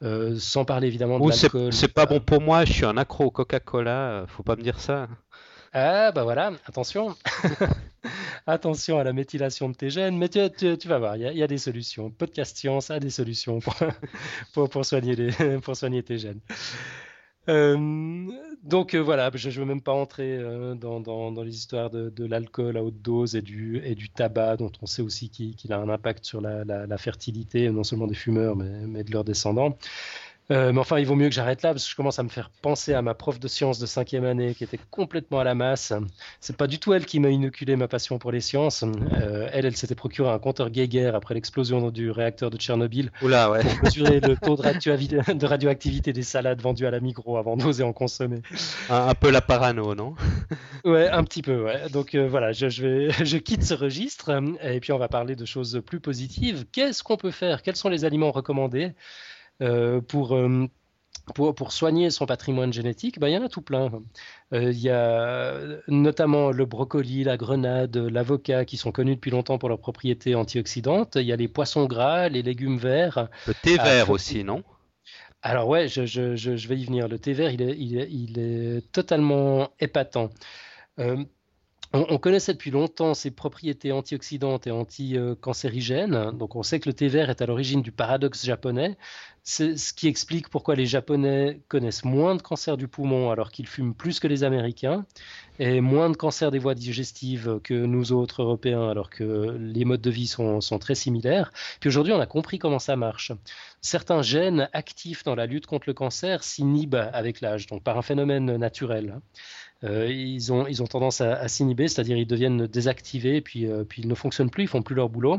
euh, sans parler évidemment de l'alcool. C'est pas bon pour moi, je suis un accro au Coca-Cola, faut pas me dire ça. Ah, bah voilà, attention. attention à la méthylation de tes gènes, mais tu, vas voir, il y, a des solutions. Podcast Science a des solutions pour, pour, soigner, les, pour soigner tes gènes. Euh, donc euh, voilà, je ne veux même pas entrer euh, dans, les histoires de, l'alcool à haute dose et du, et du tabac, dont on sait aussi qu'il a un impact sur la, fertilité, non seulement des fumeurs, mais, mais de leurs descendants. Euh, mais enfin, il vaut mieux que j'arrête là parce que je commence à me faire penser à ma prof de sciences de cinquième année qui était complètement à la masse. C'est pas du tout elle qui m'a inoculé ma passion pour les sciences. Euh, elle, elle s'était procuré un compteur Geiger après l'explosion du réacteur de Tchernobyl Oula, ouais. pour mesurer le taux de, radioactivité des salades vendues à la micro avant d'oser en consommer. Un, peu la parano, non? Ouais, un petit peu, ouais. Donc euh, voilà, je, vais, je quitte ce registre et puis on va parler de choses plus positives. Qu'est-ce qu'on peut faire? Quels sont les aliments recommandés? Pour, euh, pour, pour, soigner son patrimoine génétique, ben, il y en a tout plein. Euh, il y a notamment le brocoli, la grenade, l'avocat qui sont connus depuis longtemps pour leurs propriétés antioxydantes. Il y a les poissons gras, les légumes verts. Le thé vert aussi, non? Alors ouais, je, je, je, vais y venir. Le thé vert, il est, il est, il est totalement épatant. On, connaissait depuis longtemps ses propriétés antioxydantes et anti-cancérigènes. Donc on sait que le thé vert est à l'origine du paradoxe japonais. C'est ce qui explique pourquoi les Japonais connaissent moins de cancers du poumon alors qu'ils fument plus que les Américains et moins de cancers des voies digestives que nous autres Européens alors que les modes de vie sont, très similaires. Puis aujourd'hui on a compris comment ça marche. Certains gènes actifs dans la lutte contre le cancer s'inhibent avec l'âge, donc par un phénomène naturel. Euh, ils, ont, tendance à, s'inhiber, c'est-à-dire ils deviennent désactivés, puis, euh, puis ils ne fonctionnent plus, ils font plus leur boulot.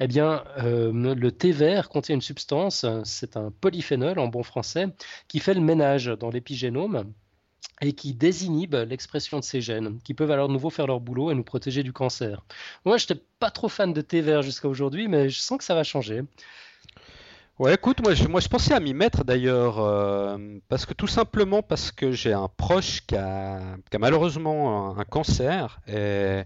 Eh bien, euh, le thé vert contient une substance, c'est un polyphénol en bon français, qui fait le ménage dans l'épigénome et qui désinhibe l'expression de ces gènes, qui peuvent alors de nouveau faire leur boulot et nous protéger du cancer. Moi, je n'étais pas trop fan de thé vert jusqu'à aujourd'hui, mais je sens que ça va changer. Ouais, écoute, moi je, moi je pensais à m'y mettre d'ailleurs, euh, parce que tout simplement parce que j'ai un proche qui a, malheureusement un, cancer et,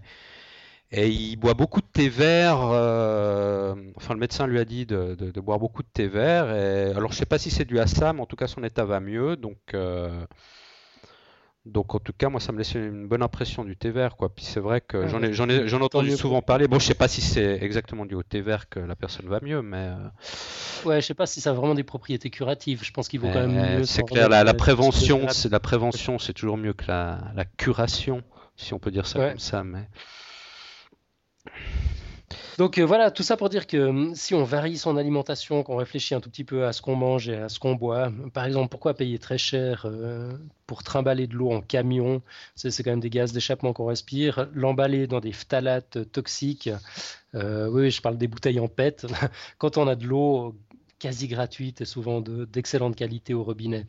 il boit beaucoup de thé vert. Euh, enfin, le médecin lui a dit de, boire beaucoup de thé vert. Et, alors, je sais pas si c'est du Assam, en tout cas son état va mieux, donc. Euh, donc en tout cas, moi, ça me laissait une bonne impression du thé vert, quoi. Puis c'est vrai que ah j'en ai, j'en ai, j'en ai entendu souvent parler. Bon, je sais pas si c'est exactement du thé vert que la personne va mieux, mais. Euh, ouais, je sais pas si ça a vraiment des propriétés curatives. Je pense qu'il vaut quand même mieux. C'est clair, la, prévention, c'est la prévention, c'est toujours mieux que la, la, curation, si on peut dire ça comme ça, mais. Donc euh, voilà, tout ça pour dire que hum, si on varie son alimentation, qu'on réfléchit un tout petit peu à ce qu'on mange et à ce qu'on boit, par exemple, pourquoi payer très cher euh, pour trimballer de l'eau en camion? C'est quand même des gaz d'échappement qu'on respire. L'emballer dans des phtalates toxiques. Euh, oui, je parle des bouteilles en PET. Quand on a de l'eau quasi gratuite et souvent d'excellente qualité au robinet.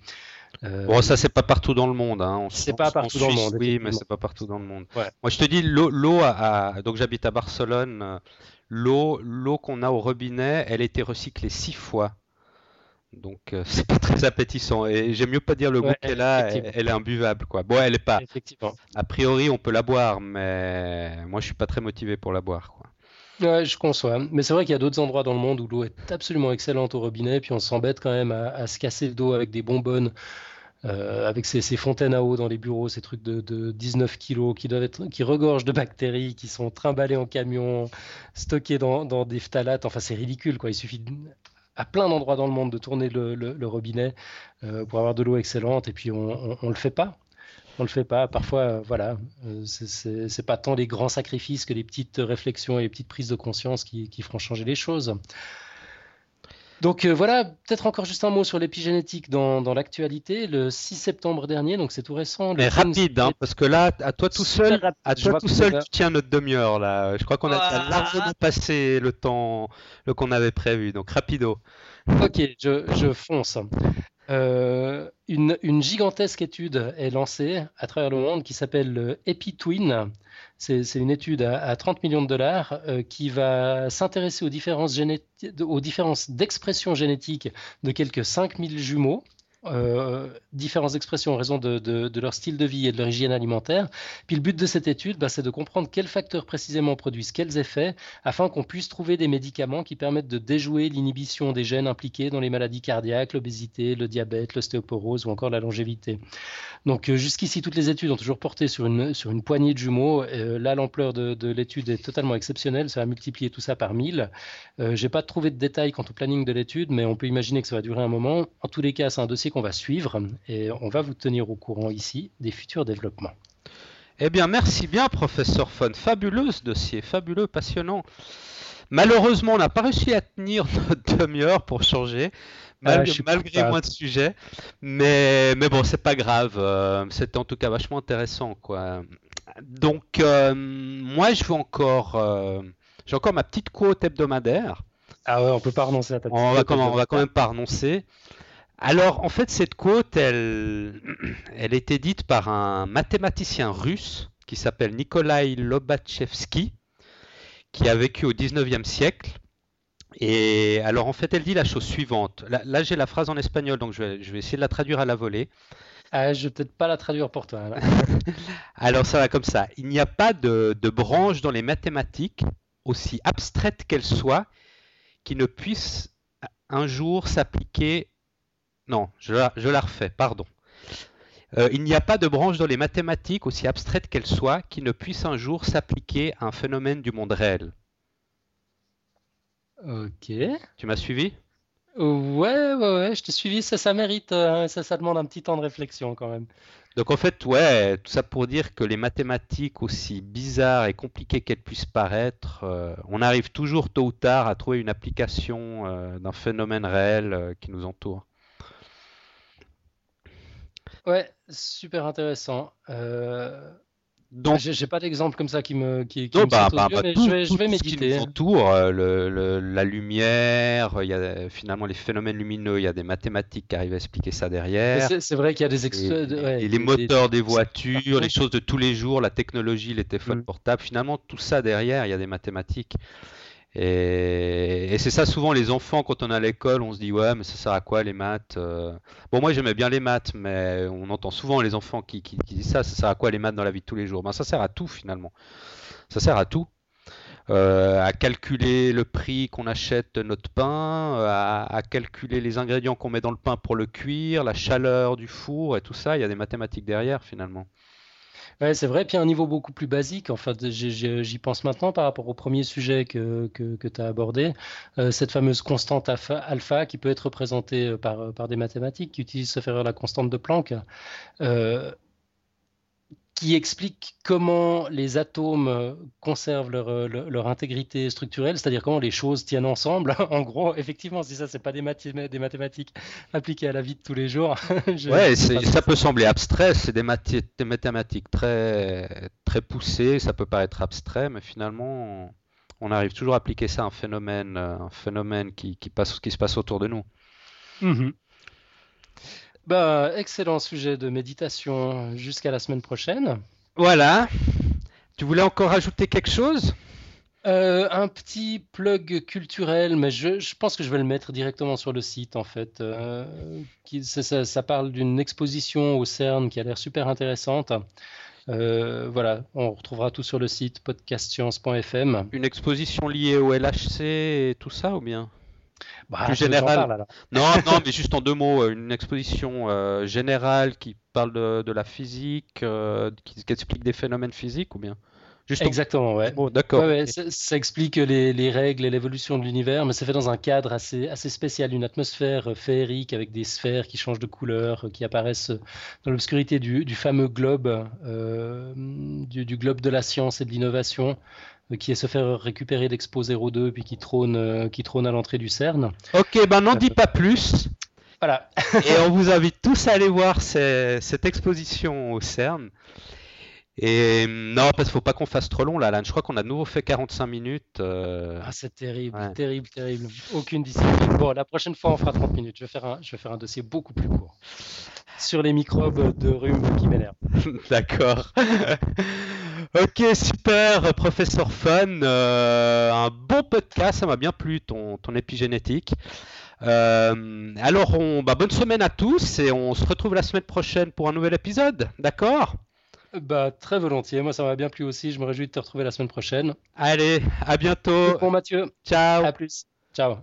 Bon, ça, c'est pas partout dans le monde. Hein. C'est pas partout dans le monde. Oui, mais c'est pas partout dans le monde. Moi, je te dis, l'eau, à... donc j'habite à Barcelone l'eau, l'eau qu'on a au robinet, elle a été recyclée six fois. Donc euh, c'est pas très appétissant et j'aime mieux pas dire le goût qu'elle a, elle, est imbuvable quoi. Bon, elle est pas. Effectivement. A priori, on peut la boire, mais moi je suis pas très motivé pour la boire quoi. Ouais, je conçois. Mais c'est vrai qu'il y a d'autres endroits dans le monde où l'eau est absolument excellente au robinet, puis on s'embête quand même à, se casser le dos avec des bonbonnes euh, avec ces, fontaines à eau dans les bureaux, ces trucs de, 19 kilos qui regorgent de bactéries, qui sont trimballés en camion, stockés dans, des phtalates. Enfin, c'est ridicule, quoi. Il suffit à plein d'endroits dans le monde de tourner le, robinet euh, pour avoir de l'eau excellente, et puis on, ne le fait pas. On le fait pas. Parfois, euh, voilà, c'est pas tant les grands sacrifices que les petites réflexions et les petites prises de conscience qui, qui feront changer les choses. Donc euh, voilà, peut-être encore juste un mot sur l'épigénétique dans, dans l'actualité. Le 6 septembre dernier, donc c'est tout récent. Mais rapide, hein, parce que là, à toi tout seul, à toi tout seul, tu tiens notre demi-heure là. Je crois qu'on a ah. largement passé le temps qu'on avait prévu. Donc rapido. Ok, je, je fonce. Euh, une, gigantesque étude est lancée à travers le monde qui s'appelle EpiTwin. C'est une étude à, 30 millions de dollars euh, qui va s'intéresser aux différences, aux différences d'expression génétique de quelques 5000 jumeaux euh, différentes expressions en raison de, leur style de vie et de leur hygiène alimentaire. Puis le but de cette étude, bah, c'est de comprendre quels facteurs précisément produisent quels effets afin qu'on puisse trouver des médicaments qui permettent de déjouer l'inhibition des gènes impliqués dans les maladies cardiaques, l'obésité, le diabète, l'ostéoporose ou encore la longévité. Donc euh, jusqu'ici, toutes les études ont toujours porté sur une, poignée de jumeaux. Euh, là, l'ampleur de, l'étude est totalement exceptionnelle. Ça va multiplier tout ça par 1000. Euh, Je n'ai pas trouvé de détails quant au planning de l'étude, mais on peut imaginer que ça va durer un moment. En tous les cas, c'est un dossier qu'on va suivre et on va vous tenir au courant ici des futurs développements. Eh bien, merci bien, professeur Fon. Fabuleux ce dossier, fabuleux, passionnant. Malheureusement, on n'a pas réussi à tenir notre demi-heure pour changer. Ah, malgré moins de sujets. Mais, mais bon, c'est pas grave. Euh, c'était en tout cas vachement intéressant, quoi. Donc, euh, moi, je veux encore, euh, j'ai encore ma petite quote hebdomadaire. Ah ouais, on peut pas renoncer à ta on va, on va quand même pas renoncer. Alors, en fait, cette quote, elle, elle était dite par un mathématicien russe qui s'appelle Nikolai Lobachevsky, qui a vécu au 19e siècle et alors en fait, elle dit la chose suivante. Là, j'ai la phrase en espagnol, donc je vais, essayer de la traduire à la volée. Ah, je vais peut-être pas la traduire pour toi. alors ça va comme ça. Il n'y a pas de, branche dans les mathématiques, aussi abstraite qu'elle soit, qui ne puisse un jour s'appliquer. Non, je la, refais, pardon. Euh, il n'y a pas de branche dans les mathématiques, aussi abstraite qu'elle soit, qui ne puisse un jour s'appliquer à un phénomène du monde réel. Ok. Tu m'as suivi? Ouais, ouais, ouais, je t'ai suivi. Ça, ça mérite, euh, ça, ça demande un petit temps de réflexion quand même. Donc en fait, ouais, tout ça pour dire que les mathématiques, aussi bizarres et compliquées qu'elles puissent paraître, euh, on arrive toujours tôt ou tard à trouver une application euh, d'un phénomène réel qui nous entoure. Ouais, super intéressant. Donc, j'ai pas d'exemple comme ça qui me qui, qui bah, bah, bah, je vais, je vais méditer. Ce qui entoure, euh, le, la lumière, il y a finalement les phénomènes lumineux, il y a des mathématiques qui arrivent à expliquer ça derrière. C'est vrai qu'il y a des et, et les moteurs des, voitures, les choses de tous les jours, la technologie, les téléphones mm. portables, finalement tout ça derrière, il y a des mathématiques. Et, c'est ça souvent les enfants quand on est à l'école, on se dit ouais mais ça sert à quoi les maths euh Bon moi j'aimais bien les maths, mais on entend souvent les enfants qui, disent ça, ça sert à quoi les maths dans la vie de tous les jours? Ben ça sert à tout finalement. Ça sert à tout. Euh, à calculer le prix qu'on achète notre pain, à, calculer les ingrédients qu'on met dans le pain pour le cuire, la chaleur du four et tout ça, il y a des mathématiques derrière finalement. Ouais, c'est vrai. Puis un niveau beaucoup plus basique, enfin, j'y pense maintenant par rapport au premier sujet que, que, tu as abordé, euh, cette fameuse constante alpha, qui peut être représentée euh, par, par des mathématiques qui utilisent ce faire la constante de Planck. Euh, qui explique comment les atomes euh, conservent leur, leur, intégrité structurelle, c'est-à-dire comment les choses tiennent ensemble. en gros, effectivement, si ça, c'est pas des, des, mathématiques appliquées à la vie de tous les jours. ouais, ça peut sembler abstrait, c'est des, des, mathématiques très, très poussées, ça peut paraître abstrait, mais finalement, on arrive toujours à appliquer ça à un phénomène, euh, un phénomène qui, qui, passe, qui se passe autour de nous. Mmh bah, excellent sujet de méditation jusqu'à la semaine prochaine. Voilà. Tu voulais encore ajouter quelque chose? Euh, un petit plug culturel, mais je, pense que je vais le mettre directement sur le site en fait. Euh, qui, ça, parle d'une exposition au CERN qui a l'air super intéressante. Euh, voilà, on retrouvera tout sur le site podcastscience.fm. Une exposition liée au LHC et tout ça ou bien? Bah, plus général. non, non, mais juste en deux mots, euh, une exposition euh, générale qui parle de, la physique, euh, qui, explique des phénomènes physiques ou bien? Juste Exactement, ouais. d'accord. ça, explique les, règles et l'évolution de l'univers, mais c'est fait dans un cadre assez, assez spécial, une atmosphère féerique avec des sphères qui changent de couleur, qui apparaissent dans l'obscurité du, fameux globe, du, du, globe de la science et de l'innovation, euh, qui est se faire récupérer d'Expo 02 puis qui trône, euh, qui trône à l'entrée du CERN. Ok, ben n'en dis pas plus. Voilà. et on vous invite tous à aller voir cette exposition au CERN. Et non, parce qu'il faut pas qu'on fasse trop long là, Alan. Je crois qu'on a de nouveau fait 45 minutes. Euh. Ah, c'est terrible, terrible, terrible. Aucune discipline. Bon, la prochaine fois, on fera 30 minutes. Je vais faire un, je vais faire un dossier beaucoup plus court sur les microbes de rhume qui m'énervent. D'accord. ok, super, professeur Fun. Euh, un bon podcast, ça m'a bien plu, ton, ton épigénétique. Euh, alors, on, bah, bonne semaine à tous et on se retrouve la semaine prochaine pour un nouvel épisode. D'accord? Bah, Très volontiers. Moi, ça m'a bien plu aussi. Je me réjouis de te retrouver la semaine prochaine. Allez, à bientôt. Bon, Mathieu. Ciao. À plus. Ciao.